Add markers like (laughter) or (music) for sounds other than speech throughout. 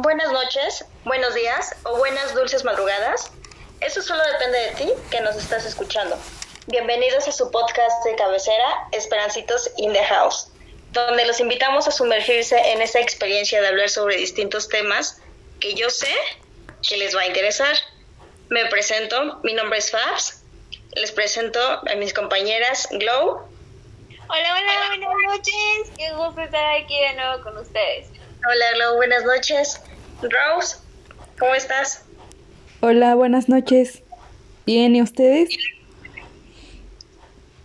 Buenas noches, buenos días o buenas dulces madrugadas. Eso solo depende de ti que nos estás escuchando. Bienvenidos a su podcast de cabecera, Esperancitos in the House, donde los invitamos a sumergirse en esa experiencia de hablar sobre distintos temas que yo sé que les va a interesar. Me presento, mi nombre es Fabs. Les presento a mis compañeras Glow. Hola, hola, buenas noches. Qué gusto estar aquí de nuevo con ustedes. Hola, Glow, buenas noches. Rose, ¿cómo estás? Hola, buenas noches. Bien, ¿y ustedes?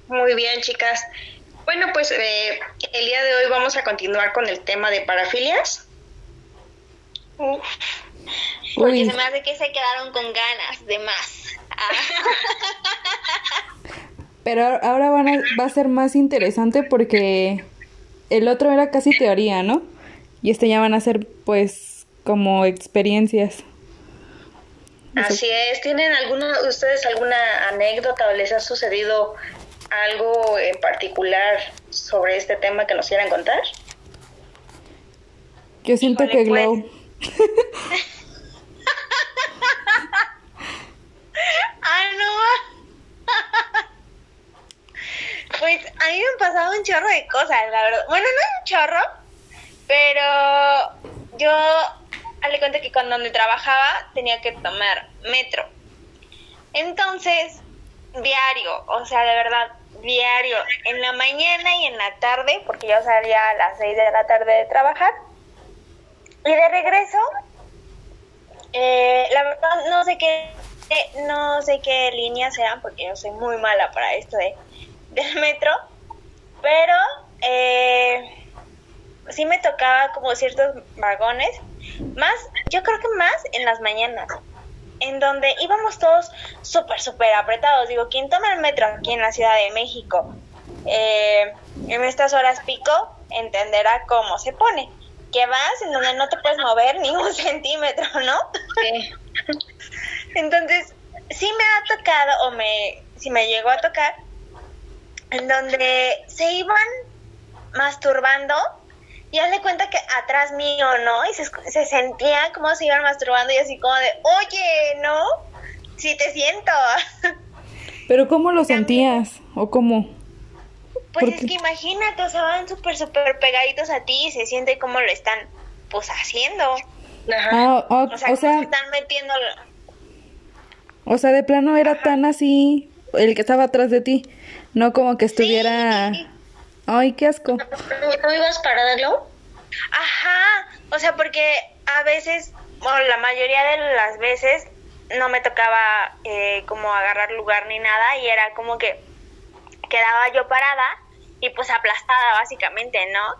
Muy bien, chicas. Bueno, pues eh, el día de hoy vamos a continuar con el tema de parafilias. Porque se me hace que se quedaron con ganas de más. Ah. (laughs) Pero ahora van a, va a ser más interesante porque el otro era casi teoría, ¿no? Y este ya van a ser pues como experiencias. Así es. ¿Tienen alguna, ustedes alguna anécdota o les ha sucedido algo en particular sobre este tema que nos quieran contar? Yo siento que Glow. Pues. (laughs) ah, no. pues a mí me han pasado un chorro de cosas, la verdad. Bueno, no un chorro, pero yo le cuenta que cuando donde trabajaba tenía que tomar metro. Entonces, diario, o sea, de verdad, diario, en la mañana y en la tarde, porque yo salía a las 6 de la tarde de trabajar. Y de regreso, eh, la verdad no sé qué, no sé qué líneas eran, porque yo soy muy mala para esto de, del metro, pero eh, sí me tocaba como ciertos vagones, más, yo creo que más en las mañanas, en donde íbamos todos súper, súper apretados. Digo, quien toma el metro aquí en la Ciudad de México eh, en estas horas pico entenderá cómo se pone. Que vas en donde no te puedes mover (laughs) ni un centímetro, ¿no? Sí. (laughs) Entonces, sí me ha tocado, o me, si me llegó a tocar, en donde se iban masturbando y hazle cuenta que atrás mío, ¿no? Y se, se sentía como se iban masturbando y así como de, oye, ¿no? Sí te siento. (laughs) ¿Pero cómo lo sentías? ¿O cómo? Pues es que imagínate, o sea, van súper, súper pegaditos a ti y se siente como lo están, pues, haciendo. Ajá. Ah, o sea, o sea están metiendo... O sea, de plano era tan así el que estaba atrás de ti, no como que estuviera... Ay, qué asco. ¿Tú ibas para darlo? Ajá, o sea, porque a veces, o la mayoría de las veces, no me tocaba eh, como agarrar lugar ni nada y era como que quedaba yo parada y pues aplastada básicamente, ¿no?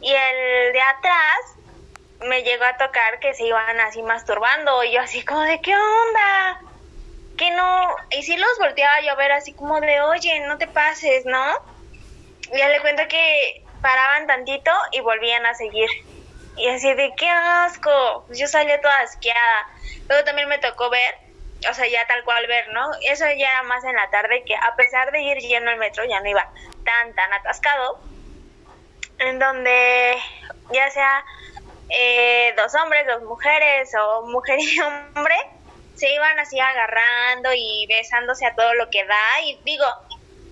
Y el de atrás me llegó a tocar que se iban así masturbando y yo así como de, ¿qué onda? Que no, y sí los volteaba yo a ver así como de, oye, no te pases, ¿no? Ya le cuento que paraban tantito y volvían a seguir. Y así de qué asco. Pues yo salía toda asqueada. Luego también me tocó ver, o sea, ya tal cual ver, ¿no? Eso ya era más en la tarde que a pesar de ir lleno el metro ya no iba tan, tan atascado. En donde ya sea eh, dos hombres, dos mujeres o mujer y hombre, se iban así agarrando y besándose a todo lo que da. Y digo,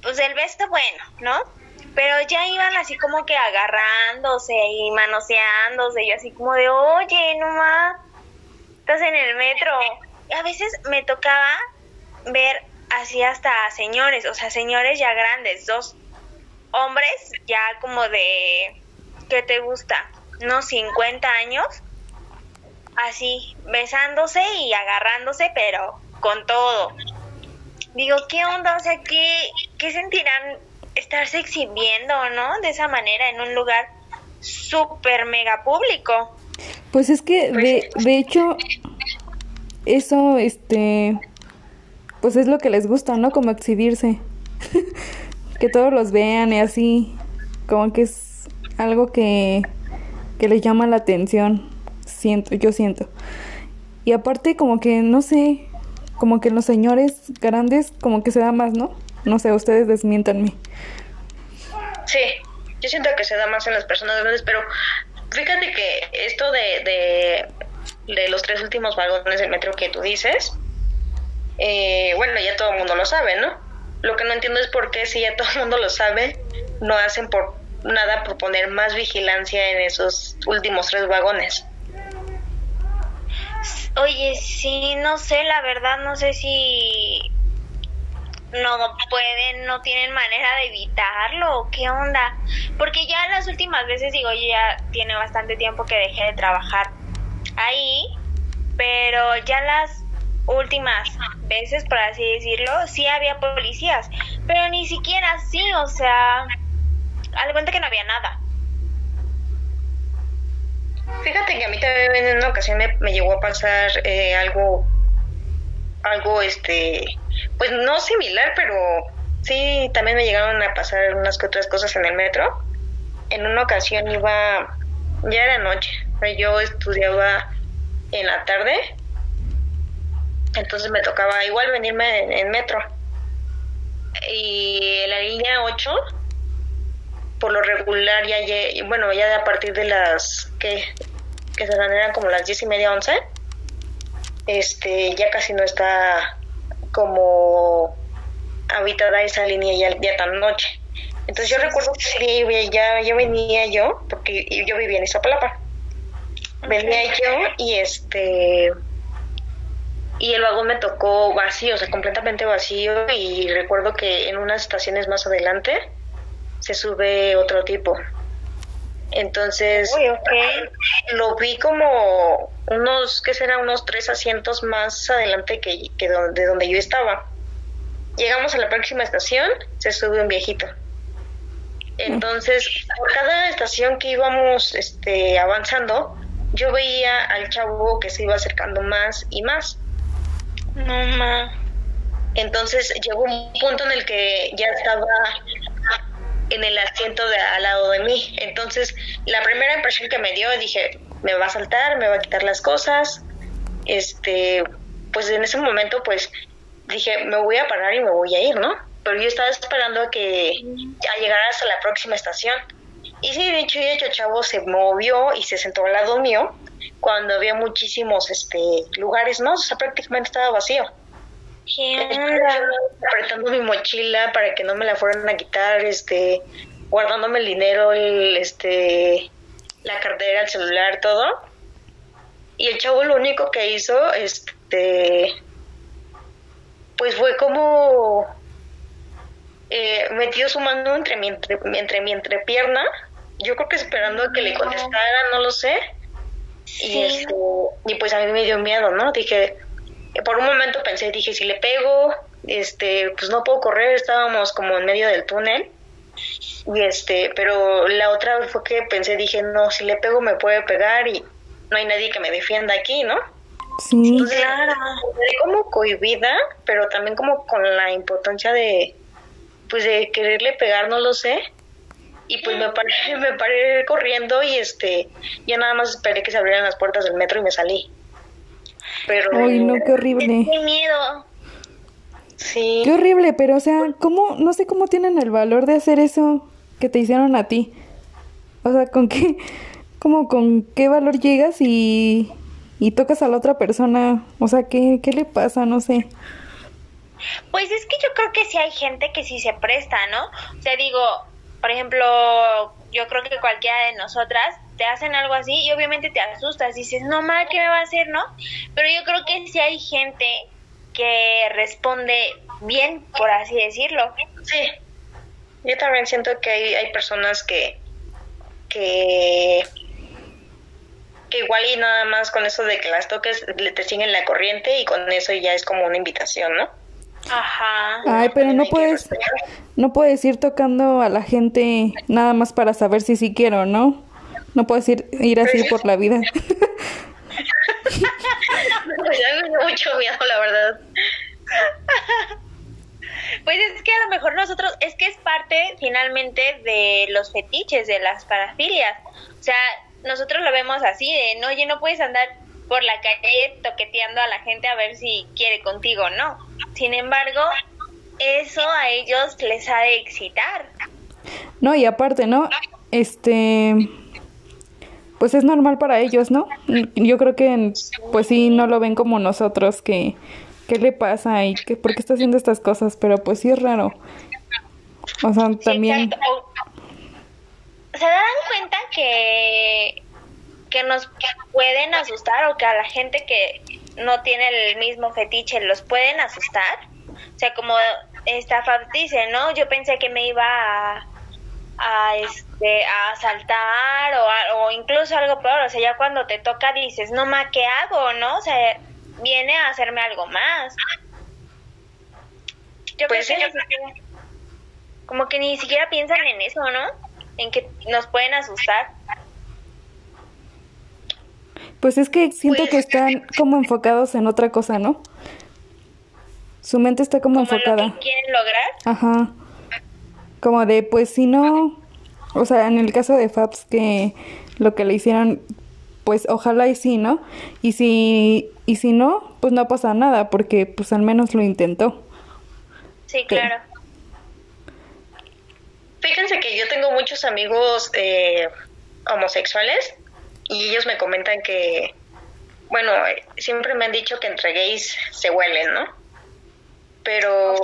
pues el beso bueno, ¿no? Pero ya iban así como que agarrándose y manoseándose y así como de, oye, no más, estás en el metro. Y a veces me tocaba ver así hasta señores, o sea, señores ya grandes, dos hombres ya como de, ¿qué te gusta? ¿No? 50 años, así, besándose y agarrándose, pero con todo. Digo, ¿qué onda? O sea, ¿qué, qué sentirán estarse exhibiendo, ¿no? De esa manera en un lugar súper mega público. Pues es que pues de, de hecho eso este pues es lo que les gusta, ¿no? Como exhibirse. (laughs) que todos los vean y así como que es algo que que les llama la atención. Siento, yo siento. Y aparte como que no sé, como que los señores grandes como que se da más, ¿no? No sé, ustedes desmientanme. Sí, yo siento que se da más en las personas grandes, pero fíjate que esto de, de los tres últimos vagones del metro que tú dices, eh, bueno, ya todo el mundo lo sabe, ¿no? Lo que no entiendo es por qué si ya todo el mundo lo sabe, no hacen por nada por poner más vigilancia en esos últimos tres vagones. Oye, sí, no sé, la verdad, no sé si no pueden, no tienen manera de evitarlo, qué onda. Porque ya las últimas veces, digo, ya tiene bastante tiempo que dejé de trabajar ahí, pero ya las últimas veces, por así decirlo, sí había policías, pero ni siquiera así, o sea, al cuenta que no había nada. Fíjate que a mí también en una ocasión me, me llegó a pasar eh, algo, algo, este, pues no similar, pero sí, también me llegaron a pasar unas que otras cosas en el metro. En una ocasión iba, ya era noche, yo estudiaba en la tarde, entonces me tocaba igual venirme en, metro. Y la línea 8, por lo regular, ya, bueno, ya a partir de las que, que se eran como las diez y media, once, este, ya casi no está como habitada esa línea ya, ya tan noche. Entonces yo recuerdo que ya, ya venía yo, porque yo vivía en Izapalapa venía yo y este y el vagón me tocó vacío, o sea, completamente vacío y recuerdo que en unas estaciones más adelante se sube otro tipo. Entonces lo vi como unos, ¿qué será? Unos tres asientos más adelante que, que de donde yo estaba. Llegamos a la próxima estación, se sube un viejito. Entonces, por cada estación que íbamos este, avanzando, yo veía al chavo que se iba acercando más y más. No, ma. Entonces llegó un punto en el que ya estaba en el asiento de al lado de mí. Entonces, la primera impresión que me dio, dije, me va a saltar, me va a quitar las cosas. Este, pues en ese momento, pues dije, me voy a parar y me voy a ir, ¿no? Pero yo estaba esperando a que hasta la próxima estación. Y sí, de hecho, de hecho, chavo se movió y se sentó al lado mío cuando había muchísimos este lugares, ¿no? O sea, prácticamente estaba vacío. Apretando mi mochila para que no me la fueran a quitar, este, guardándome el dinero, el, este, la cartera, el celular, todo. Y el chavo lo único que hizo, este, pues fue como eh, metió su mano entre mi, entre, entre mi entrepierna yo creo que esperando a que le contestara, no lo sé. Y, este, y pues a mí me dio miedo, ¿no? Dije, por un momento pensé, dije, si le pego, este, pues no puedo correr, estábamos como en medio del túnel. Y este, pero la otra vez fue que pensé, dije, no, si le pego me puede pegar y no hay nadie que me defienda aquí, ¿no? Sí. claro. como cohibida, pero también como con la importancia de, pues de quererle pegar, no lo sé y pues me paré, (laughs) me paré corriendo y este, ya nada más esperé que se abrieran las puertas del metro y me salí. Pero... Ay, no, qué horrible. Qué miedo. Sí. Qué horrible, pero o sea, ¿cómo, no sé cómo tienen el valor de hacer eso que te hicieron a ti? O sea, ¿con qué, cómo, con qué valor llegas y, y tocas a la otra persona? O sea, ¿qué, qué le pasa? No sé. Pues es que yo creo que sí hay gente que sí se presta, ¿no? O sea, digo, por ejemplo, yo creo que cualquiera de nosotras te hacen algo así y obviamente te asustas, dices, no mal, ¿qué me va a hacer, no? Pero yo creo que sí hay gente que responde bien, por así decirlo. Sí, yo también siento que hay, hay personas que, que, que igual y nada más con eso de que las toques te siguen la corriente y con eso ya es como una invitación, ¿no? Ajá. Ay, pero no puedes, no puedes ir tocando a la gente nada más para saber si sí quiero, ¿no? No puedes ir, ir así por la vida. (laughs) mucho miedo, la verdad. Pues es que a lo mejor nosotros, es que es parte finalmente de los fetiches, de las parafilias. O sea, nosotros lo vemos así, de, no, oye, no puedes andar por la calle toqueteando a la gente a ver si quiere contigo, no. Sin embargo, eso a ellos les ha de excitar. No, y aparte, ¿no? Este, pues es normal para ellos, ¿no? Yo creo que pues sí no lo ven como nosotros que qué le pasa y que por qué está haciendo estas cosas, pero pues sí es raro. O sea, también se dan cuenta que que nos pueden asustar o que a la gente que no tiene el mismo fetiche los pueden asustar. O sea, como esta Fab dice, ¿no? Yo pensé que me iba a, a este a asaltar o, o incluso algo peor, o sea, ya cuando te toca dices, "No ma, ¿qué hago?", ¿no? O sea, viene a hacerme algo más. Yo pues que como que ni siquiera piensan en eso, ¿no? En que nos pueden asustar. Pues es que siento que pues, están como enfocados en otra cosa, ¿no? Su mente está como, enfocada. Lo que quieren lograr. Ajá. Como de, pues si no, o sea, en el caso de Fabs que lo que le hicieron, pues ojalá y sí, ¿no? Y si, y si no, pues no pasa nada, porque pues al menos lo intentó. Sí, claro. Fíjense que yo tengo muchos amigos eh, homosexuales y ellos me comentan que, bueno, siempre me han dicho que entre gays se huelen, ¿no? Pero,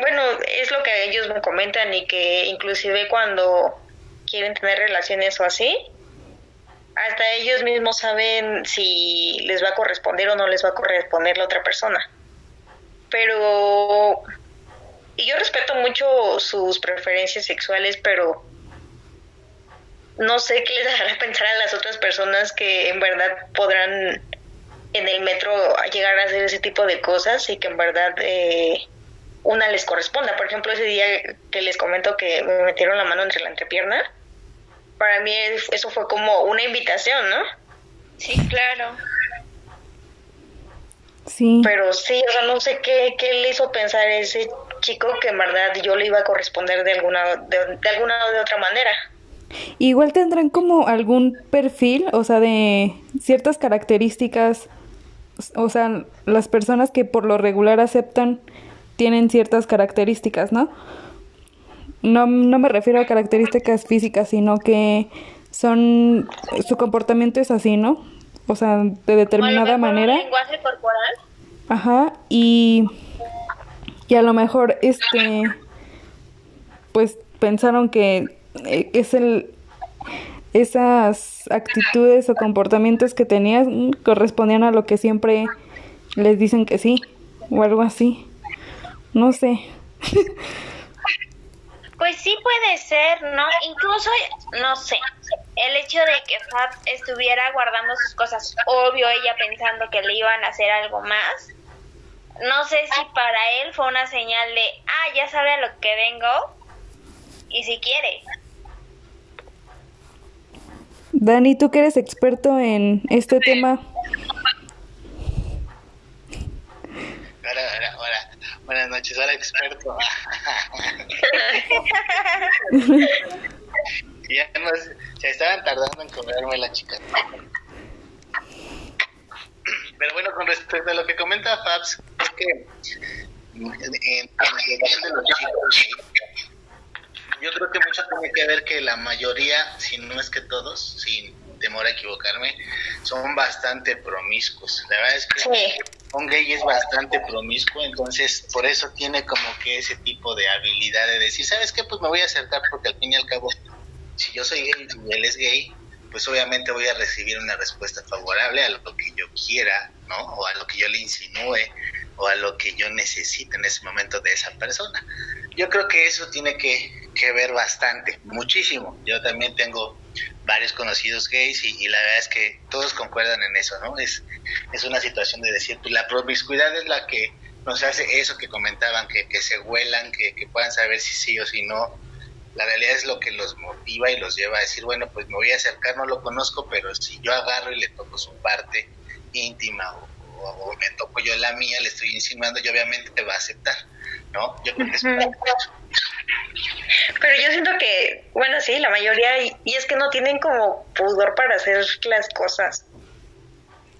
bueno, es lo que ellos me comentan y que inclusive cuando quieren tener relaciones o así, hasta ellos mismos saben si les va a corresponder o no les va a corresponder la otra persona. Pero, y yo respeto mucho sus preferencias sexuales, pero no sé qué les hará (laughs) pensar a las otras personas que en verdad podrán en el metro llegar a hacer ese tipo de cosas y que en verdad eh, una les corresponda. Por ejemplo, ese día que les comento que me metieron la mano entre la entrepierna, para mí eso fue como una invitación, ¿no? Sí, claro. Sí. Pero sí, o sea, no sé qué, qué le hizo pensar a ese chico que en verdad yo le iba a corresponder de alguna, de, de alguna o de otra manera. Igual tendrán como algún perfil, o sea, de ciertas características, o sea, las personas que por lo regular aceptan tienen ciertas características, ¿no? No, no me refiero a características físicas, sino que son, su comportamiento es así, ¿no? O sea, de determinada manera. Un lenguaje corporal. Ajá, y, y a lo mejor, este, pues pensaron que eh, es el esas actitudes o comportamientos que tenían correspondían a lo que siempre les dicen que sí o algo así. No sé. (laughs) Pues sí puede ser, ¿no? Incluso, no sé, el hecho de que Fab estuviera guardando sus cosas, obvio ella pensando que le iban a hacer algo más. No sé si para él fue una señal de, ah, ya sabe a lo que vengo y si quiere. Dani, tú que eres experto en este tema. Hola, hola, hola. Buenas noches, hola experto. (laughs) ya nos, se estaban tardando en cobrarme la chica. Pero bueno, con respecto a lo que comenta Fabs, es que en, en, de los chicos yo creo que mucho tiene que ver que la mayoría, si no es que todos, sin temor a equivocarme, son bastante promiscuos. La verdad es que un gay es bastante promiscuo, entonces por eso tiene como que ese tipo de habilidad de decir, ¿sabes qué? Pues me voy a acercar porque al fin y al cabo, si yo soy gay y él es gay, pues obviamente voy a recibir una respuesta favorable a lo que yo quiera, ¿no? O a lo que yo le insinúe, o a lo que yo necesite en ese momento de esa persona. Yo creo que eso tiene que, que ver bastante, muchísimo. Yo también tengo varios conocidos gays y, la verdad es que todos concuerdan en eso, ¿no? Es, es una situación de decir, pues la promiscuidad es la que nos hace eso que comentaban, que, que se huelan, que, que puedan saber si sí o si no. La realidad es lo que los motiva y los lleva a decir, bueno, pues me voy a acercar, no lo conozco, pero si yo agarro y le toco su parte íntima o o, me toco yo la mía, le estoy insinuando y obviamente te va a aceptar, ¿no? Yo creo que es Pero yo siento que, bueno, sí, la mayoría, y, es que no tienen como pudor para hacer las cosas.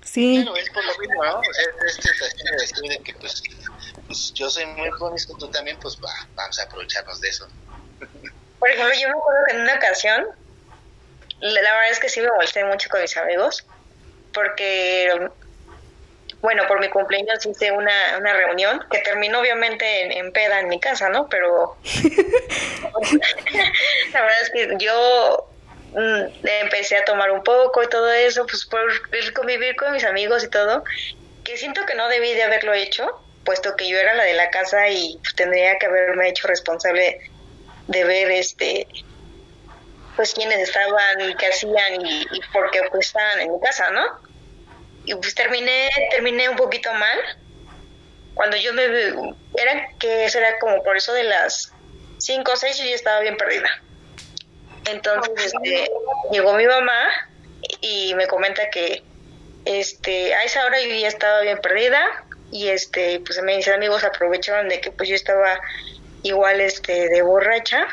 Sí. Bueno, es por lo mismo, ¿no? O sea, es sensación de decir de que, pues, pues yo soy muy promiscuo, tú también, pues va, vamos a aprovecharnos de eso. Por ejemplo, yo me acuerdo que en una ocasión la verdad es que sí me molesté mucho con mis amigos, porque, bueno, por mi cumpleaños hice una, una reunión que terminó obviamente en, peda en mi casa, ¿no? Pero (laughs) la verdad es que yo mm, empecé a tomar un poco y todo eso, pues por convivir con mis amigos y todo, que siento que no debí de haberlo hecho, puesto que yo era la de la casa y tendría que haberme hecho responsable de ver este pues quiénes estaban y qué hacían y, y por qué pues estaban en mi casa, ¿no? Y pues terminé, terminé un poquito mal. Cuando yo me era que eso era como por eso de las 5 o 6 yo ya estaba bien perdida. Entonces este, llegó mi mamá y me comenta que este a esa hora yo ya estaba bien perdida y este pues mis amigos aprovecharon de que pues yo estaba igual este de borracha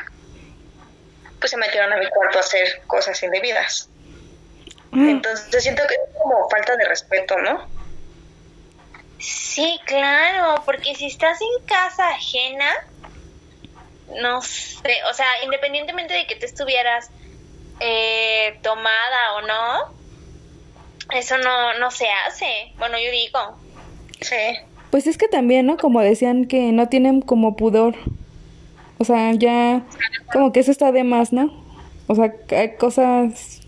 pues se metieron a mi cuarto a hacer cosas indebidas. Mm. Entonces siento que es como falta de respeto, ¿no? Sí, claro, porque si estás en casa ajena, no sé, o sea, independientemente de que te estuvieras eh, tomada o no, eso no, no se hace. Bueno, yo digo. Sí. Pues es que también, ¿no? Como decían que no tienen como pudor. O sea, ya como que eso está de más, ¿no? O sea, hay cosas,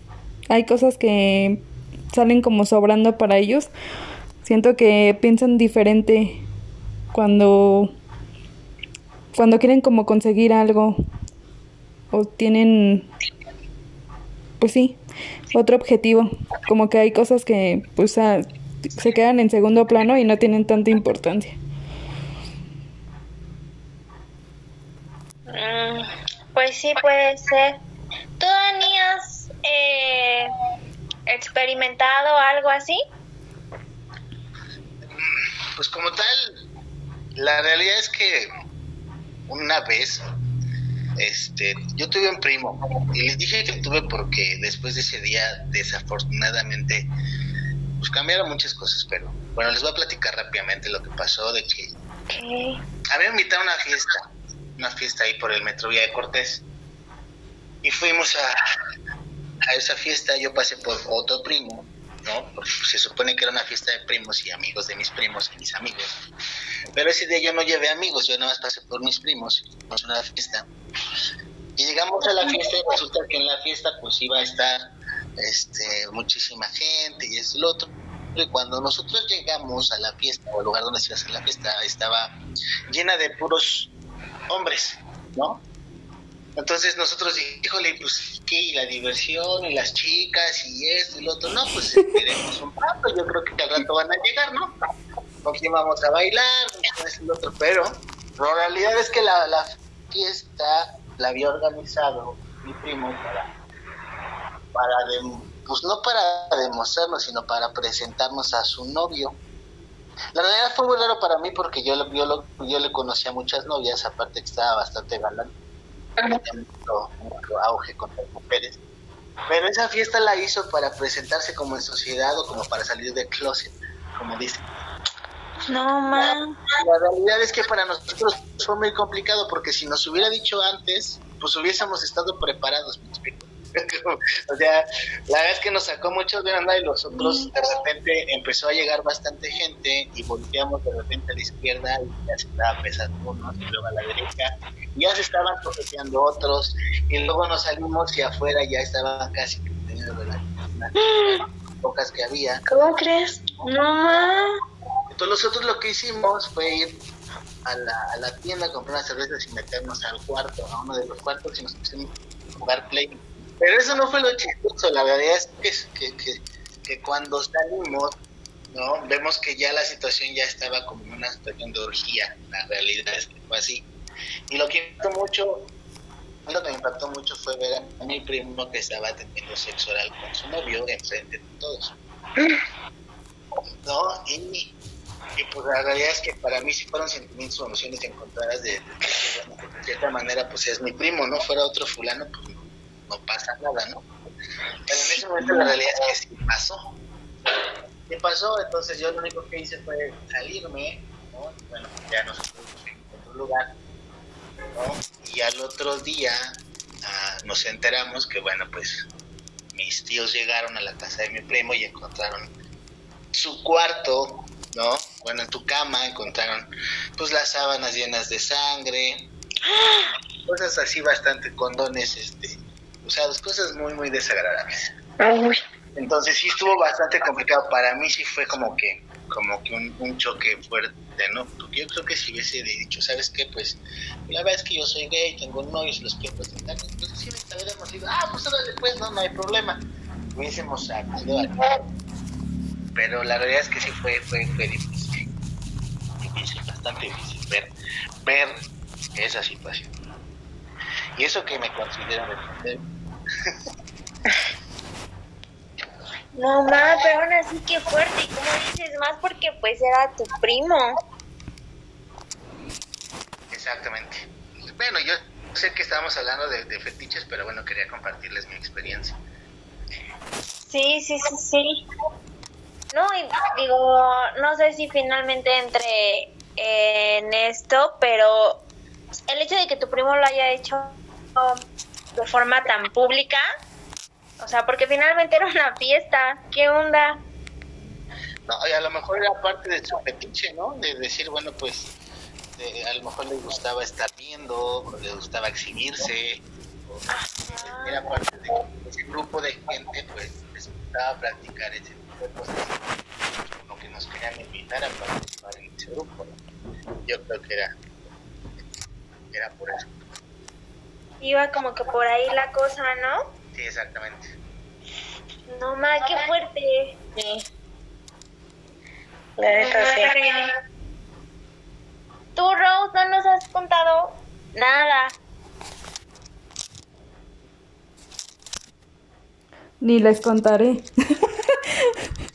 hay cosas que salen como sobrando para ellos. Siento que piensan diferente cuando cuando quieren como conseguir algo o tienen pues sí, otro objetivo, como que hay cosas que pues se quedan en segundo plano y no tienen tanta importancia. Mm, pues sí, puede ser. ¿Tú, Dani, has eh, experimentado algo así? Pues como tal, la realidad es que una vez, este, yo tuve un primo y les dije que tuve porque después de ese día, desafortunadamente, pues cambiaron muchas cosas, pero bueno, les voy a platicar rápidamente lo que pasó de que había invitado a una fiesta una fiesta ahí por el Metro Vía de Cortés. Y fuimos a, a esa fiesta, yo pasé por otro primo, ¿no? Porque se supone que era una fiesta de primos y amigos de mis primos y mis amigos. Pero ese día yo no llevé amigos, yo nada más pasé por mis primos, fuimos a una fiesta. Y llegamos a la fiesta y resulta que en la fiesta pues iba a estar este, muchísima gente y es lo otro. Y cuando nosotros llegamos a la fiesta o al lugar donde se iba a hacer la fiesta, estaba llena de puros hombres, ¿no? Entonces nosotros híjole, pues qué, y la diversión, y las chicas, y esto y lo otro, no, pues esperemos un rato, yo creo que al rato van a llegar, ¿no? Porque vamos a bailar, esto y lo otro, pero la realidad es que la, la fiesta la había organizado mi primo para, para pues no para demostrarnos, sino para presentarnos a su novio. La realidad fue muy raro para mí porque yo, yo, yo le conocía muchas novias, aparte que estaba bastante galán, tenía mucho, auge con las mujeres. Pero esa fiesta la hizo para presentarse como en sociedad o como para salir del closet, como dice. No, man. La realidad es que para nosotros fue muy complicado porque si nos hubiera dicho antes, pues hubiésemos estado preparados, me explico. (laughs) o sea, la verdad es que nos sacó mucho de onda y los otros de repente empezó a llegar bastante gente y volteamos de repente a la izquierda y ya se estaba pesando unos y luego a la derecha y ya se estaban toqueteando otros y luego nos salimos y afuera ya estaban casi teniendo las pocas que había. ¿Cómo crees? No. Entonces nosotros lo que hicimos fue ir a la, a la tienda a comprar unas cervezas y meternos al cuarto, a uno de los cuartos y nos pusimos a jugar play pero eso no fue lo chistoso, la verdad es que, que, que, cuando salimos, ¿no? Vemos que ya la situación ya estaba como una situación de orgía, la realidad es que fue así. Y lo que impactó mucho, lo que me impactó mucho fue ver a mi primo que estaba teniendo sexo oral con su novio enfrente de todos. ¿No? Y, y pues la realidad es que para mí sí fueron sentimientos o emociones encontradas de, de, de, cierta manera pues es mi primo, no fuera otro fulano, pues no pasa nada, ¿no? Pero en ese momento la realidad es que sí pasó. ¿Qué pasó? Entonces yo lo único que hice fue salirme, ¿no? Bueno, ya nos fuimos en otro lugar, ¿no? Y al otro día ah, nos enteramos que, bueno, pues mis tíos llegaron a la casa de mi primo y encontraron su cuarto, ¿no? Bueno, en tu cama encontraron pues las sábanas llenas de sangre, cosas así bastante condones, este, usados, cosas muy, muy desagradables. Entonces sí estuvo bastante complicado. Para mí sí fue como que, como que un, choque fuerte, ¿no? Porque yo creo que si hubiese dicho, ¿sabes qué? Pues la verdad es que yo soy gay, tengo un novio, se los quiero presentar. Entonces sí hubiéramos dicho, ah, pues ahora después, no, no hay problema. Hubiésemos acudido Pero la realidad es que sí fue, fue, fue difícil. Difícil, bastante difícil ver, ver esa situación. Y eso que me considero defender. No, más, pero aún así que fuerte. Y como dices, más porque pues era tu primo. Exactamente. Bueno, yo sé que estábamos hablando de, fetiches, pero bueno, quería compartirles mi experiencia. Sí, sí, sí, sí. No, digo, no sé si finalmente entre en esto, pero el hecho de que tu primo lo haya hecho de forma tan pública, o sea, porque finalmente era una fiesta. ¿Qué onda? No, y a lo mejor era parte de su fetiche, ¿no? De decir, bueno, pues a lo mejor le gustaba estar viendo, le gustaba exhibirse. era parte de ese grupo de gente, pues les gustaba practicar ese tipo de cosas. Como que nos querían invitar a participar en ese grupo, ¿no? Yo creo que era, era por eso. Iba como que por ahí la cosa, ¿no? Sí, exactamente. No más, qué fuerte. Sí. La sí. Tú, Rose, no nos has contado nada. Ni les contaré. (laughs)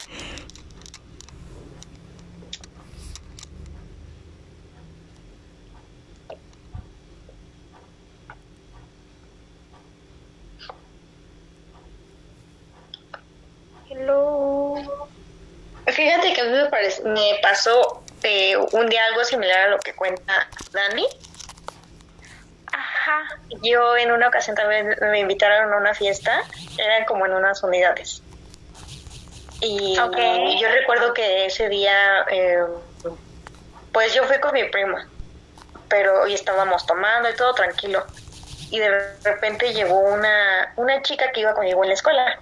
Fíjate que a mí me, pasó eh, un día algo similar a lo que cuenta Dani. Ajá. Yo en una ocasión también me invitaron a una fiesta, eran como en unas unidades. Y yo recuerdo que ese día, eh, pues yo fui con mi prima, pero hoy estábamos tomando y todo tranquilo. Y de repente llegó una, una chica que iba conmigo en la escuela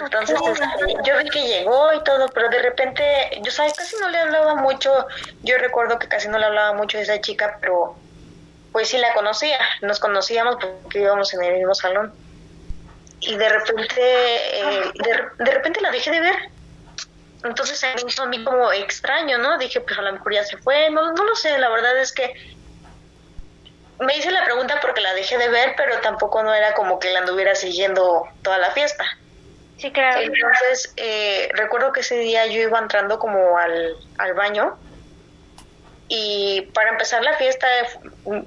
entonces, este, yo vi que llegó y todo, pero de repente, yo sabes, casi no le hablaba mucho, yo recuerdo que casi no le hablaba mucho a esa chica, pero pues sí la conocía, nos conocíamos porque íbamos en el mismo salón. Y de repente, eh, de, repente la dejé de ver. Entonces se me hizo a mí como extraño, ¿no? Dije, pues a lo mejor ya se fue, no, no lo sé, la verdad es que me hice la pregunta porque la dejé de ver, pero tampoco no era como que la anduviera siguiendo toda la fiesta. Sí, claro. Entonces, eh, recuerdo que ese día yo iba entrando como al, al baño y para empezar la fiesta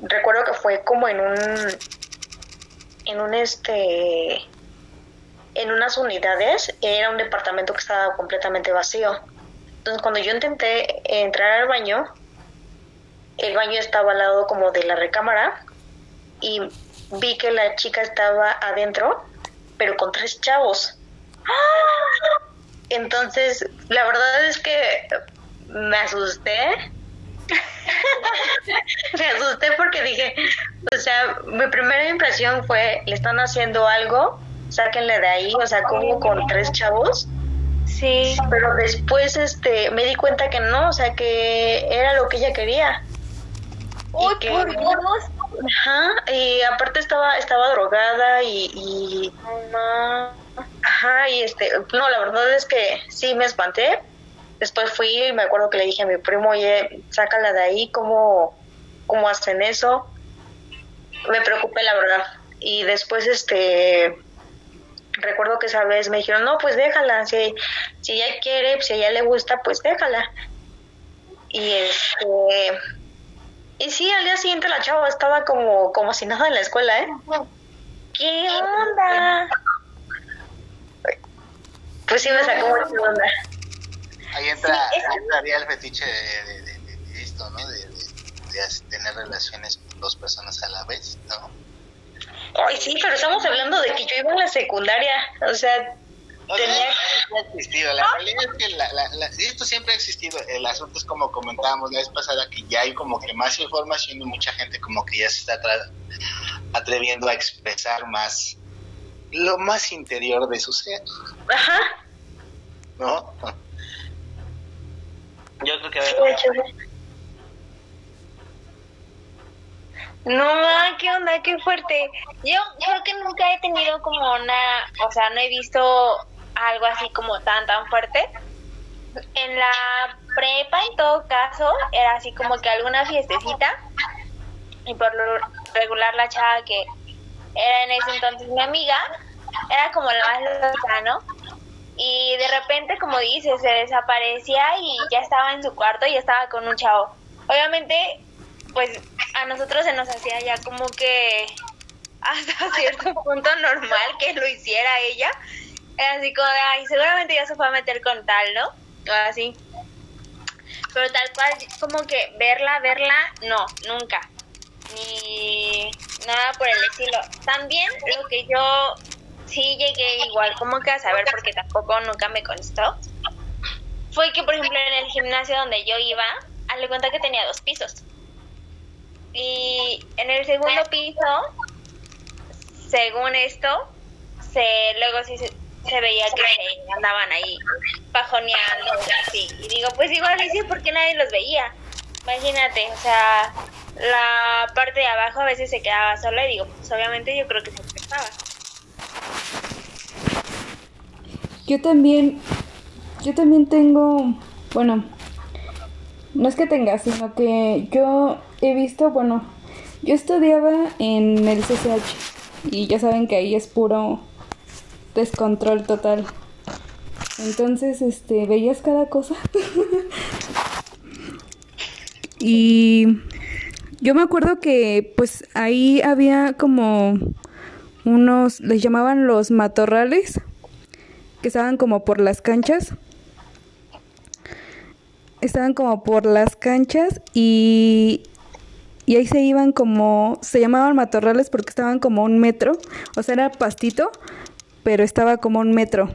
recuerdo que fue como en un en un este en unas unidades era un departamento que estaba completamente vacío entonces cuando yo intenté entrar al baño el baño estaba al lado como de la recámara y vi que la chica estaba adentro pero con tres chavos entonces, la verdad es que me asusté. (laughs) me asusté porque dije, o sea, mi primera impresión fue, le están haciendo algo, sáquenle de ahí, o sea, como con tres chavos. Sí. Pero después este me di cuenta que no, o sea, que era lo que ella quería. Uy, y por Dios. Ajá, y aparte estaba estaba drogada y, y... Ajá, y este, no, la verdad es que sí me espanté. Después fui y me acuerdo que le dije a mi primo, oye, sácala de ahí, ¿cómo, cómo hacen eso? Me preocupé, la verdad. Y después, este, recuerdo que esa vez me dijeron, no, pues déjala, si, si ella quiere, si ella le gusta, pues déjala. Y este, y sí, al día siguiente la chava estaba como, como si nada en la escuela, ¿eh? ¿Qué onda? Pues sí me sacó mucha onda. Ahí entra, entraría el fetiche de, esto, ¿no? De, tener relaciones con dos personas a la vez, ¿no? Ay, sí, pero estamos hablando de que yo iba a la secundaria, o sea, tenía... ha existido, la realidad es que la, la, esto siempre ha existido, el asunto es como comentábamos la vez pasada, que ya hay como que más información y mucha gente como que ya se está atreviendo a expresar más lo más interior de su ser. Ajá. ¿No? Yo creo que... No, qué onda, qué fuerte. Yo creo que nunca he tenido como una, o sea, no he visto algo así como tan, tan fuerte. En la prepa, en todo caso, era así como que alguna fiestecita. Y por lo regular, la chava que era en ese entonces mi amiga, era como la más loca, ¿no? Y de repente, como dice, se desaparecía y ya estaba en su cuarto y estaba con un chavo. Obviamente, pues a nosotros se nos hacía ya como que hasta (laughs) cierto punto normal que lo hiciera ella. Así como de, ay, seguramente ya se fue a meter con tal, ¿no? O así. Pero tal cual, como que verla, verla, no, nunca. Ni nada por el estilo. También lo que yo sí llegué igual como que a saber, porque tampoco nunca me constó, fue que, por ejemplo, en el gimnasio donde yo iba, le cuenta que tenía dos pisos. Y en el segundo piso, según esto, se luego sí se, veía que andaban ahí pajoneando así. Y digo, pues igual sí, porque nadie los veía. Imagínate, o sea, la parte de abajo a veces se quedaba sola y digo, pues obviamente yo creo que se prestaba. Yo también, yo también tengo, bueno, no es que tenga, sino que yo he visto, bueno, yo estudiaba en el CCH y ya saben que ahí es puro descontrol total. Entonces, este, veías cada cosa. (laughs) y yo me acuerdo que pues ahí había como unos, les llamaban los matorrales, que estaban como por las canchas estaban como por las canchas y, y ahí se iban como, se llamaban matorrales porque estaban como un metro, o sea, era pastito, pero estaba como un metro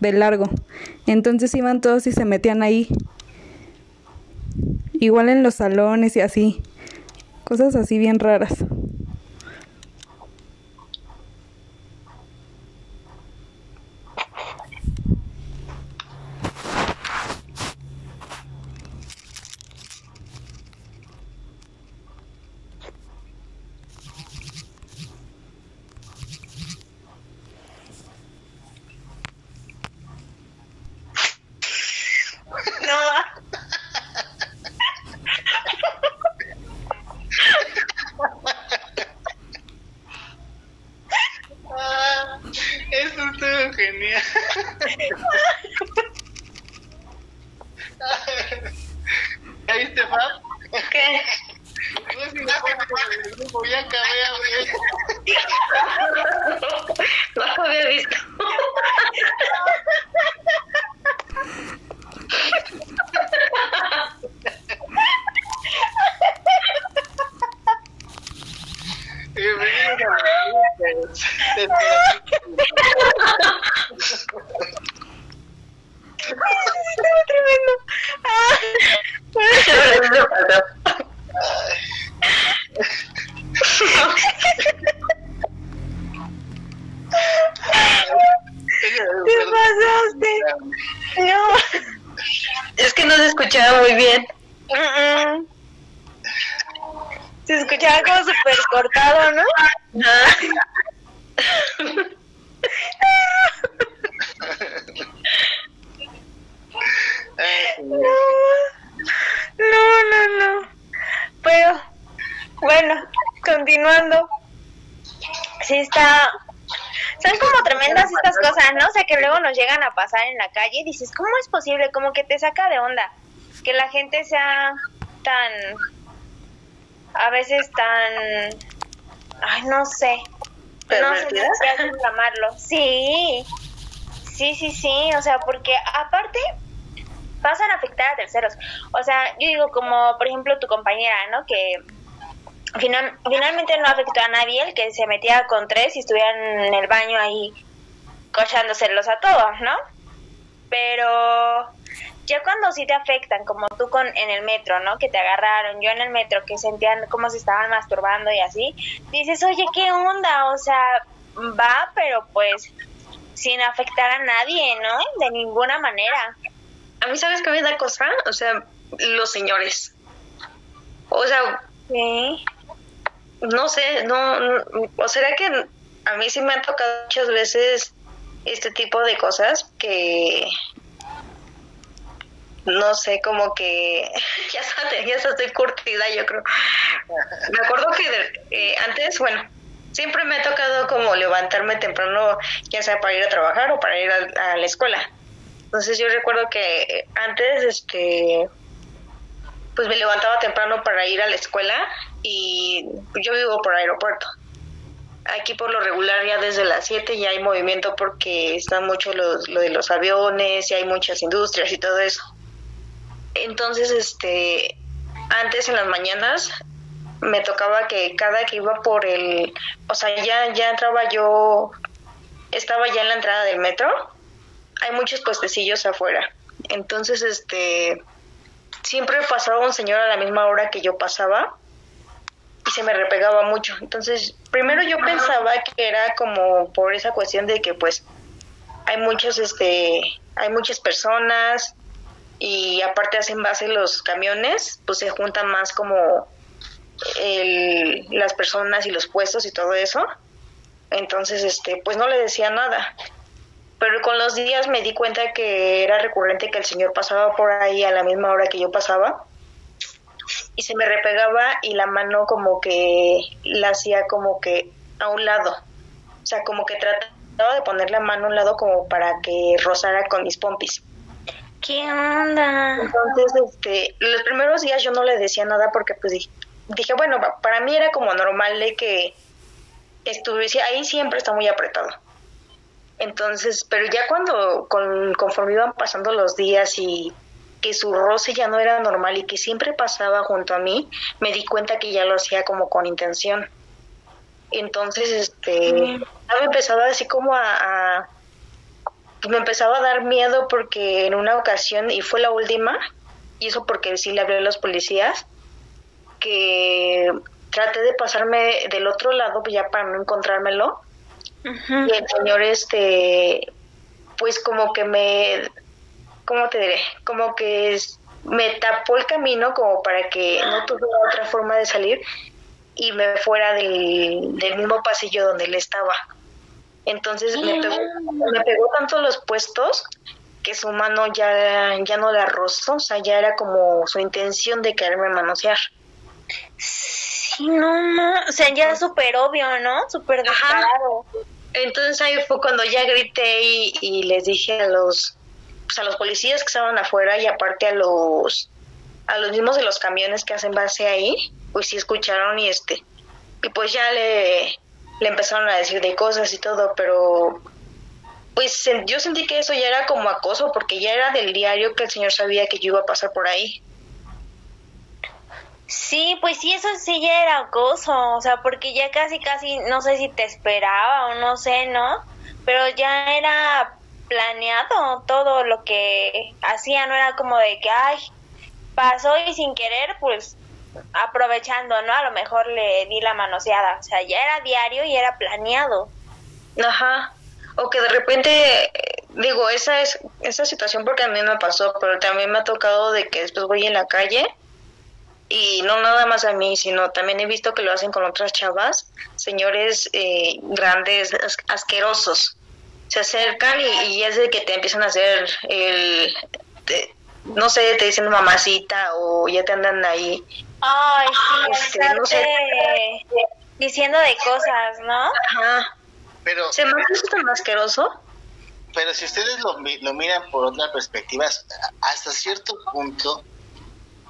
de largo. Entonces iban todos y se metían ahí. Igual en los salones y así. Cosas así bien raras. Te estoy llegan a pasar en la calle y dices, ¿cómo es posible? Como que te saca de onda que la gente sea tan, a veces tan, ay, no sé, no sé cómo llamarlo. Sí, sí, sí, sí, o sea, porque aparte pasan a afectar a terceros. O sea, yo digo como, por ejemplo, tu compañera, ¿no? Que final, finalmente no afectó a nadie el que se metía con tres y estuvieran en el baño ahí cochándoselos a todos, ¿no? Pero ya cuando sí te afectan, como tú con en el metro, ¿no? Que te agarraron, yo en el metro, que sentían como se estaban masturbando y así, dices, oye, ¿qué onda? O sea, va, pero pues sin afectar a nadie, ¿no? De ninguna manera. A mí, ¿sabes qué me da cosa? O sea, los señores. O sea, Sí. no sé, no, no- o será que a mí sí me han tocado muchas veces este tipo de cosas que no sé, como que (laughs) ya sabes, ya estoy curtida, yo creo. Me acuerdo que eh, antes, bueno, siempre me ha tocado como levantarme temprano, ya sea para ir a trabajar o para ir a, a la escuela. Entonces yo recuerdo que antes, este, pues me levantaba temprano para ir a la escuela y yo vivo por aeropuerto. Aquí por lo regular ya desde las 7 ya hay movimiento porque están mucho los, lo de los aviones y hay muchas industrias y todo eso. Entonces, este, antes en las mañanas me tocaba que cada que iba por el, o sea, ya, ya entraba yo, estaba ya en la entrada del metro, hay muchos puestecillos afuera. Entonces, este, siempre pasaba un señor a la misma hora que yo pasaba se me repegaba mucho. Entonces, primero yo pensaba que era como por esa cuestión de que pues hay muchos este hay muchas personas y aparte hacen base los camiones, pues se juntan más como el, las personas y los puestos y todo eso. Entonces, este, pues no le decía nada. Pero con los días me di cuenta que era recurrente que el señor pasaba por ahí a la misma hora que yo pasaba y se me repegaba y la mano como que la hacía como que a un lado. O sea, como que trataba de poner la mano a un lado como para que rozara con mis pompis. ¿Qué onda? Entonces, este, los primeros días yo no le decía nada porque pues dije, dije, bueno, pa- para mí era como normal de que estuviese ahí siempre está muy apretado. Entonces, pero ya cuando con, conforme iban pasando los días y que su roce ya no era normal y que siempre pasaba junto a mí, me di cuenta que ya lo hacía como con intención. Entonces, este, me empezaba así como a, a- me empezaba a dar miedo porque en una ocasión, y fue la última, y eso porque sí le hablé a los policías, que traté de pasarme del otro lado ya para no encontrármelo, y el señor, este, pues como que me, ¿cómo te diré? Como que me tapó el camino como para que no tuviera otra forma de salir y me fuera del, del mismo pasillo donde él estaba. Entonces me pegó, me pegó tanto los puestos que su mano ya, ya no la rozó, o sea, ya era como su intención de quererme manosear. Sí, no, no. O sea, ya súper obvio, ¿no? Súper descarado. Entonces ahí fue cuando ya grité y, y les dije a los pues a los policías que estaban afuera y aparte a los a los mismos de los camiones que hacen base ahí, pues sí escucharon y este y pues ya le, le empezaron a decir de cosas y todo, pero pues yo sentí que eso ya era como acoso porque ya era del diario que el señor sabía que yo iba a pasar por ahí. Sí, pues sí, eso sí ya era acoso, o sea, porque ya casi, casi, no sé si te esperaba o no sé, ¿no? Pero ya era planeado todo lo que hacía, no era como de que, ay, pasó y sin querer, pues aprovechando, ¿no? A lo mejor le di la manoseada, o sea, ya era diario y era planeado. Ajá. O que de repente, digo, esa es esa situación porque a mí me pasó, pero también me ha tocado de que después voy en la calle y no nada más a mí, sino también he visto que lo hacen con otras chavas, señores eh, grandes, as- asquerosos. Se acercan y, y es de que te empiezan a hacer el, te- no sé, te dicen mamacita o ya te andan ahí. Ay, sí, Este, no sé. estarte diciendo de cosas, ¿no? Ajá. Pero, ¿Se me hace tan asqueroso? pero si ustedes lo, mi- lo miran por otra perspectiva, hasta cierto punto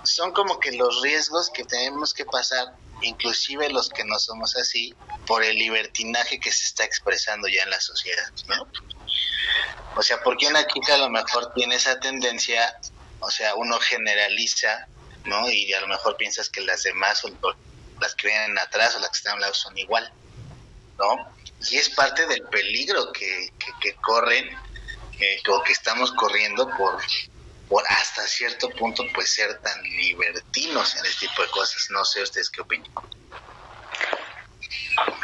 son como que los riesgos que tenemos que pasar, inclusive los que no somos así, por el libertinaje que se está expresando ya en la sociedad, ¿no? O sea, porque una chica a lo mejor tiene esa tendencia, o sea, uno generaliza, ¿no? Y a lo mejor piensas que las demás o- las que vienen atrás o las que están a un lado son igual, ¿no? Y es parte del peligro que, que, corren eh, o que estamos corriendo por, por hasta cierto punto pues ser tan libertinos en este tipo de cosas. No sé ustedes qué opinan.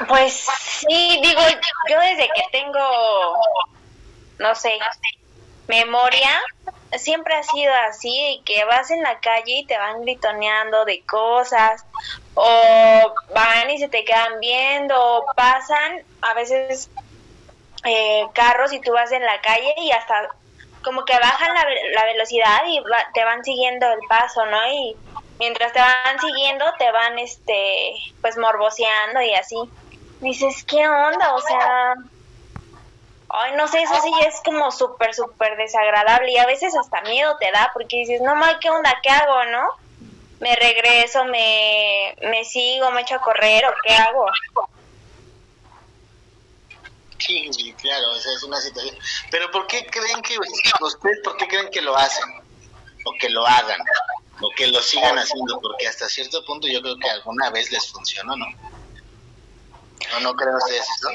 Pues sí, digo, yo desde que tengo, no sé, memoria, siempre ha sido así, que vas en la calle y te van gritoneando de cosas, o van y se te quedan viendo, o pasan a veces eh, carros y tú vas en la calle y hasta como que bajan la, la velocidad y te van siguiendo el paso, ¿no? Y mientras te van siguiendo te van, este, pues morboseando y así. Dices, ¿qué onda? O sea, ay, no sé, eso sí es como súper, súper desagradable y a veces hasta miedo te da porque dices, no mal, ¿qué onda? ¿Qué hago, no? ¿Me regreso, me, me sigo, me echo a correr o qué hago? Sí, claro, esa es una situación. Pero ¿por qué creen que ustedes, por qué creen que lo hacen? O que lo hagan, o que lo sigan haciendo, porque hasta cierto punto yo creo que alguna vez les funcionó, ¿no? ¿No, no creen ustedes eso?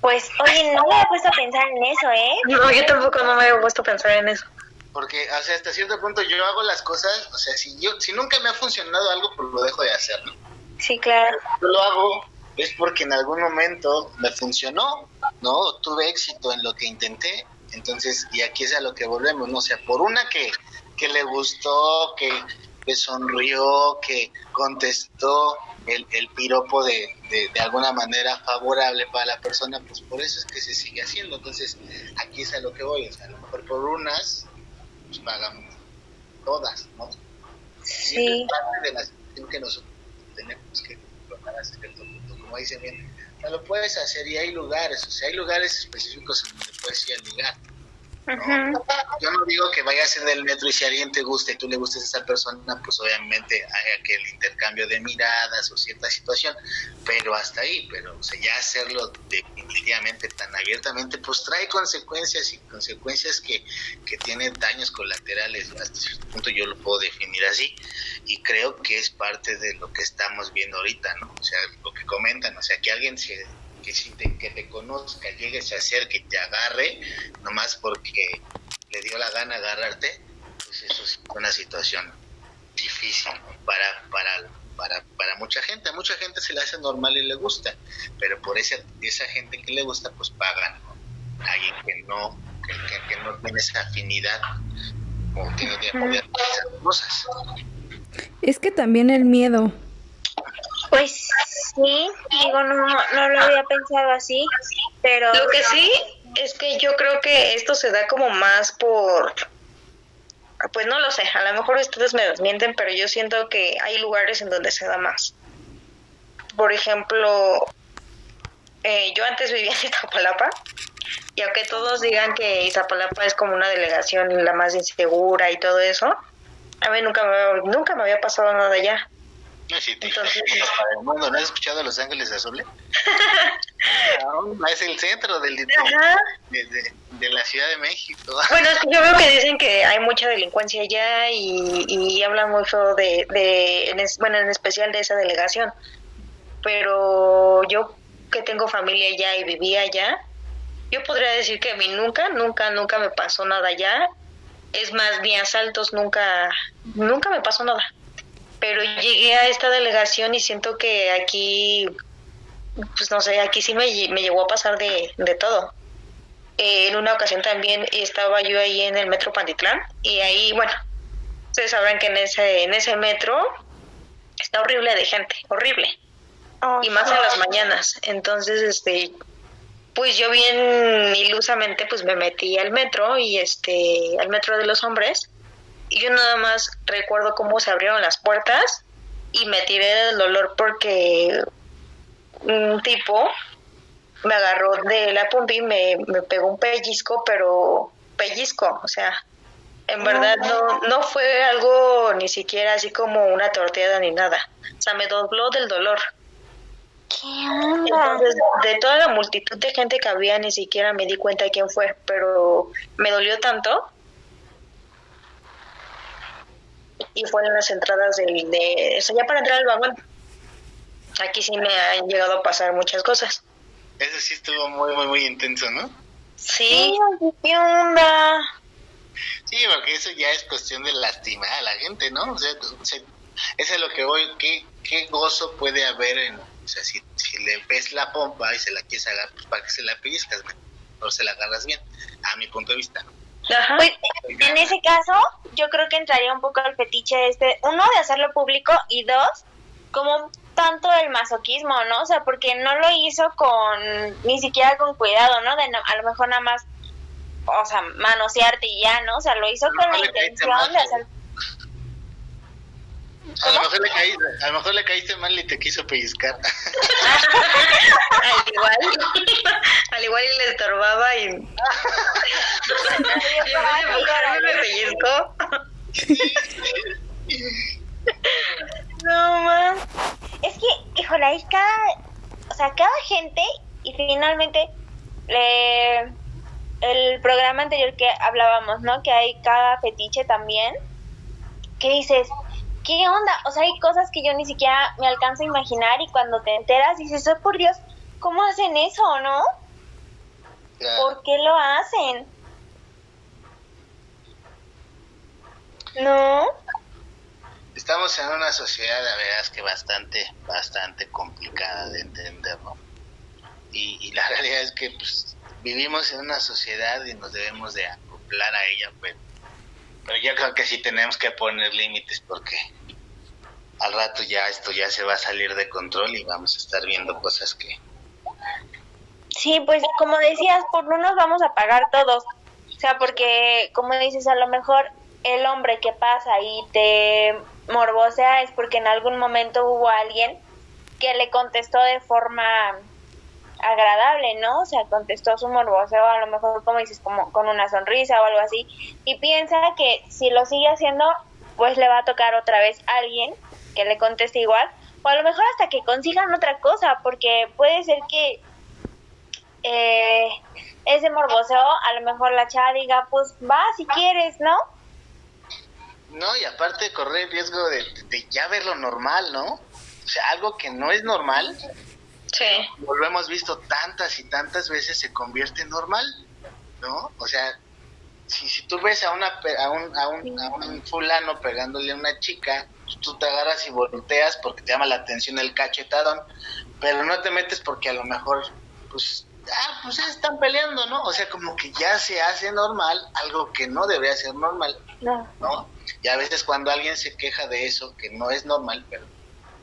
Pues, oye, no me había puesto a pensar en eso, ¿eh? No, yo tampoco no me había puesto a pensar en eso. Porque, o sea, hasta cierto punto yo hago las cosas, o sea, si yo si nunca me ha funcionado algo, pues lo dejo de hacer, ¿no? Sí, claro. Yo lo hago es porque en algún momento me funcionó, ¿no? Tuve éxito en lo que intenté, entonces, y aquí es a lo que volvemos, ¿no? O sea, por una que, que le gustó, que, que sonrió, que contestó, el, el piropo de, de, alguna manera favorable para la persona, pues por eso es que se sigue haciendo. Entonces, aquí es a lo que voy, o sea, a lo mejor por unas, pues pagamos todas, ¿no? Sí. Y es parte de la situación que nosotros tenemos que para hacer el como dice bien, o lo puedes hacer y hay lugares, o sea, hay lugares específicos en donde puedes ir a yo no digo que vayas en el metro y si alguien te gusta y tú le gustes a esa persona, pues obviamente hay aquel intercambio de miradas o cierta situación, pero hasta ahí, pero o sea, ya hacerlo definitivamente tan abiertamente, pues trae consecuencias y consecuencias que, que tienen daños colaterales, hasta cierto punto yo lo puedo definir así, y creo que es parte de lo que estamos viendo ahorita, ¿no? O sea, lo que comentan, o sea, que alguien se que si te, que te conozca, llegues a hacer que te agarre, nomás porque le dio la gana agarrarte, pues eso es una situación difícil para, para, para, para mucha gente. A mucha gente se le hace normal y le gusta, pero por esa, esa gente que le gusta, pues pagan. Alguien que no, que, no tiene esa afinidad o que no tiene esas cosas. Es que también el miedo pues sí, digo, no, no lo había pensado así, pero... Lo que sí es que yo creo que esto se da como más por... Pues no lo sé, a lo mejor ustedes me desmienten, pero yo siento que hay lugares en donde se da más. Por ejemplo, eh, yo antes vivía en Iztapalapa y aunque todos digan que Iztapalapa es como una delegación la más insegura y todo eso, a mí nunca me, nunca me había pasado nada allá. Sí, Entonces, el mundo. ¿No has escuchado Los Ángeles Azules? no, (laughs) es el centro del, de, de, la Ciudad de México. Bueno, es que yo veo que dicen que hay mucha delincuencia allá y, y hablan muy feo de, de en bueno, en especial de esa delegación. Pero yo que tengo familia allá y vivía allá, yo podría decir que a mí nunca, nunca, nunca me pasó nada allá. Es más, ni asaltos nunca, nunca me pasó nada pero llegué a esta delegación y siento que aquí, pues no sé, aquí sí me, me llegó a pasar de, de todo. Eh, en una ocasión también estaba yo ahí en el metro Pantitlán y ahí, bueno, ustedes sabrán que en ese, en ese metro está horrible de gente, horrible. y más en las mañanas. Entonces, este, pues yo bien ilusamente pues me metí al metro y este, al metro de los hombres yo nada más recuerdo cómo se abrieron las puertas y me tiré del dolor porque un tipo me agarró de la punta y me, me pegó un pellizco, pero pellizco, o sea, en verdad no, no fue algo ni siquiera así como una torteada ni nada, o sea, me dobló del dolor. ¿Qué onda? Entonces, de toda la multitud de gente que había, ni siquiera me di cuenta de quién fue, pero me dolió tanto y fue en las entradas del, de, eso ya para entrar al vagón. Aquí sí me han llegado a pasar muchas cosas. Eso sí estuvo muy, muy, muy intenso, ¿no? Sí. ¿Qué onda? Sí, porque eso ya es cuestión de lastimar a la gente, ¿no? O sea, o sea eso es lo que voy, ¿qué, qué gozo puede haber en, o sea, si, si le ves la pompa y se la quieres agarrar, pues para que se la pellizcas, ¿no? o se la agarras bien, a mi punto de vista, ¿no? Ajá. Pues en ese caso, yo creo que entraría un poco al fetiche este, uno, de hacerlo público y dos, como tanto el masoquismo, ¿no? O sea, porque no lo hizo con, ni siquiera con cuidado, ¿no? De no- a lo mejor nada más, o sea, manosearte y ya, ¿no? O sea, lo hizo con la intención mal, de hacer... A lo, mejor le caíste, a lo mejor le caíste mal y te quiso pellizcar. (laughs) Al igual, al igual y le estorbaba y, (laughs) y en vez de empujarme me pellizcó. No más. Es que, híjole, hay cada, o sea, cada gente y finalmente eh, el programa anterior que hablábamos, ¿no? Que hay cada fetiche también. Que dices, ¿qué onda? O sea, hay cosas que yo ni siquiera me alcanzo a imaginar y cuando te enteras dices, oh por Dios, ¿cómo hacen eso, no? Claro. ¿Por qué lo hacen? No. Estamos en una sociedad, la verdad es que bastante, bastante complicada de entender, ¿no? Y, y la (laughs) realidad es que pues, vivimos en una sociedad y nos debemos de a ella, pero, pero yo creo que sí tenemos que poner límites porque al rato ya esto ya se va a salir de control y vamos a estar viendo cosas que... Sí, pues como decías, por no nos vamos a pagar todos. O sea, porque como dices, a lo mejor el hombre que pasa y te morbosea es porque en algún momento hubo alguien que le contestó de forma agradable, ¿no? O sea, contestó su morboseo a lo mejor, como dices, como con una sonrisa o algo así. Y piensa que si lo sigue haciendo, pues le va a tocar otra vez a alguien que le conteste igual. O a lo mejor hasta que consigan otra cosa, porque puede ser que eh, ese morboseo, a lo mejor la chava diga, pues va si quieres, ¿no? No, y aparte correr el riesgo de, de ya verlo normal, ¿no? O sea, algo que no es normal, Sí. como lo hemos visto tantas y tantas veces, se convierte en normal, ¿no? O sea, si, si tú ves a, una, a, un, a, un, a un fulano pegándole a una chica, pues tú te agarras y volteas porque te llama la atención el cachetadón, pero no te metes porque a lo mejor, pues, ah, pues están peleando, ¿no? O sea, como que ya se hace normal algo que no debería ser normal, No. ¿no? Y a veces cuando alguien se queja de eso, que no es normal, pero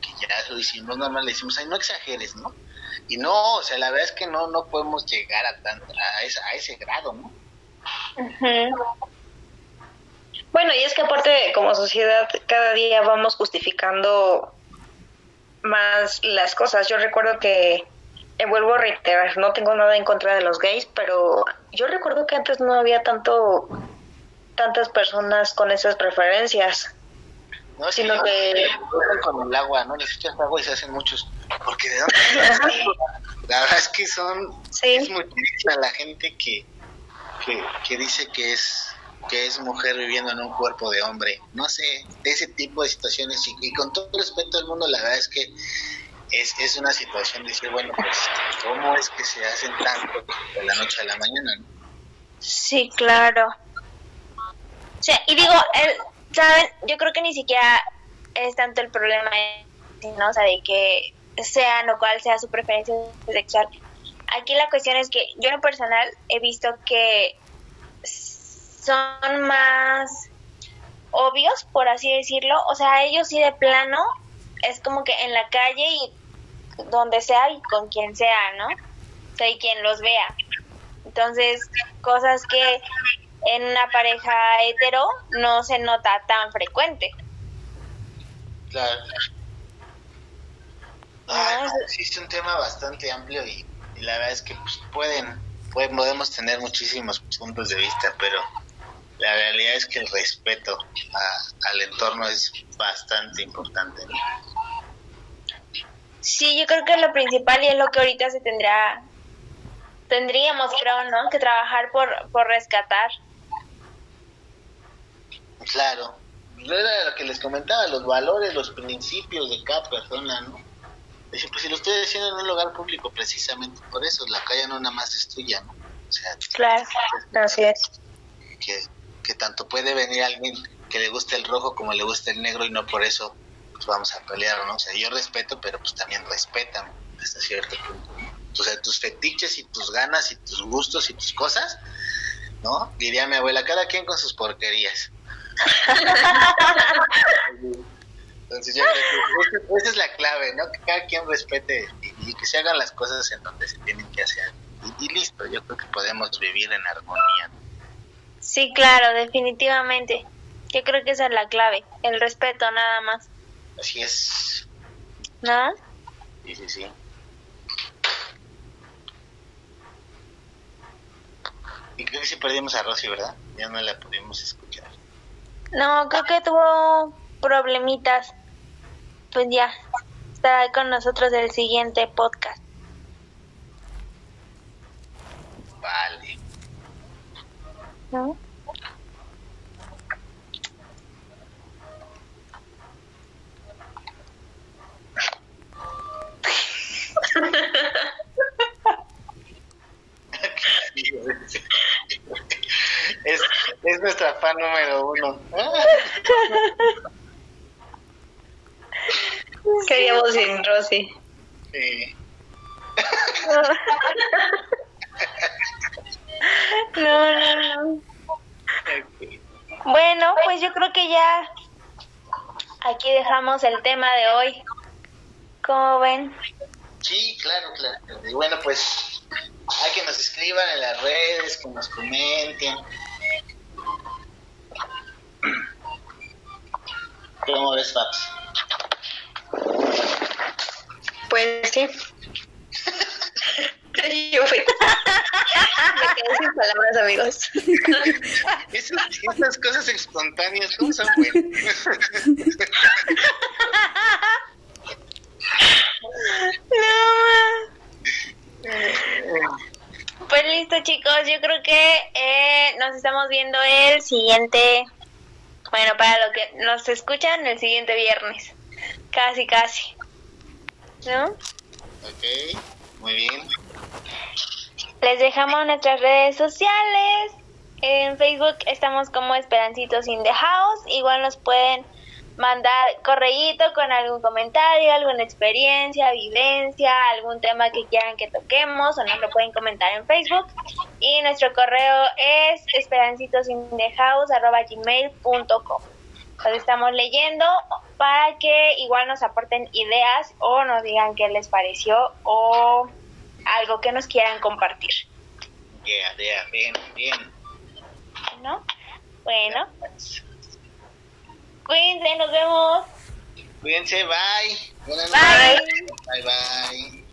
que ya lo hicimos normal, le decimos, ay, no exageres, ¿no? Y no, o sea, la verdad es que no, no podemos llegar a, tan, a, ese, a ese grado, ¿no? Bueno, y es que aparte como sociedad cada día vamos justificando más las cosas. Yo recuerdo que, eh, vuelvo a reiterar, no tengo nada en contra de los gays, pero yo recuerdo que antes no había tanto tantas personas con esas preferencias. No, Sino sí, que- con el agua, ¿no? Les echas agua y se hacen muchos. Porque de dónde La verdad es que son, Sí. es muchísima la gente que, que, que dice que es que es mujer viviendo en un cuerpo de hombre. No sé, de ese tipo de situaciones. Y, y con todo el respeto del mundo, la verdad es que es, es una situación de decir, bueno, pues, ¿cómo es que se hacen tanto de la noche a la mañana? no? Sí, claro. O sea, y digo, el, ¿saben? Yo creo que ni siquiera es tanto el problema, ¿no? O sea, de que sean o cual sea su preferencia sexual. Aquí la cuestión es que yo en lo personal he visto que son más obvios, por así decirlo. O sea, ellos sí de plano es como que en la calle y donde sea y con quien sea, ¿no? O sea, y quien los vea. Entonces, cosas que en una pareja hetero no se nota tan frecuente. Claro. Ah, Ay, sí, es un tema bastante amplio y, y la verdad es que pues, pueden, pueden, podemos tener muchísimos puntos de vista, pero la realidad es que el respeto a- al entorno es bastante importante. ¿no? Sí, yo creo que es lo principal y es lo que ahorita se tendrá, tendríamos, creo, ¿no? Que trabajar por, por rescatar. Claro, era lo que les comentaba, los valores, los principios de cada persona, ¿no? Dice, pues si lo estoy diciendo en un lugar público, precisamente por eso, la calle no nada más es tuya, ¿no? O sea, claro, así es. Que, que tanto puede venir alguien que le guste el rojo como le guste el negro y no por eso pues vamos a pelear, ¿no? O sea, yo respeto, pero pues también respetan hasta cierto punto, O sea, tus fetiches y tus ganas y tus gustos y tus cosas, ¿no? Diría mi abuela, cada quien con sus porquerías. Entonces yo creo que esa, es la clave, ¿no? Que cada quien respete y, que se hagan las cosas en donde se tienen que hacer. Y, listo, yo creo que podemos vivir en armonía. Sí, claro, definitivamente. Yo creo que esa es la clave, el respeto nada más. Así es. ¿No? Sí, sí, sí. Y creo que sí perdimos a Rosy, ¿verdad? Ya no la pudimos escuchar. No, creo que tuvo problemitas. Pues ya, estará con nosotros el siguiente podcast. Vale. ¿No? (laughs) es, es nuestra fan número uno. Queríamos sin Rosy. Sí. No, no, no. Bueno, pues yo creo que ya aquí dejamos el tema de hoy. ¿Cómo ven? Sí, claro, claro. Y bueno, pues hay que nos escriban en las redes, que nos comenten. ¿Cómo ves, Fabs? Pues sí. (laughs) Yo fui. (laughs) Me quedé sin palabras, amigos. Esas, esas cosas espontáneas, ¿cómo son buenas? No. (laughs) Pues listo chicos, yo creo que eh, nos estamos viendo el siguiente, bueno, para lo que nos escuchan el siguiente viernes, casi, casi, ¿no? Ok, muy bien. Les dejamos nuestras redes sociales, en Facebook estamos como Esperancitos in the House, igual nos pueden mandar correíto con algún comentario, alguna experiencia, vivencia, algún tema que quieran que toquemos o nos lo pueden comentar en Facebook. Y nuestro correo es esperancitosinthehouse.gmail.com Los estamos leyendo para que igual nos aporten ideas o nos digan qué les pareció o algo que nos quieran compartir. Yeah, yeah, bien, bien. ¿No? Bueno. Cuídense, nos vemos. Cuídense, bye. Buenas bye. Bye, bye.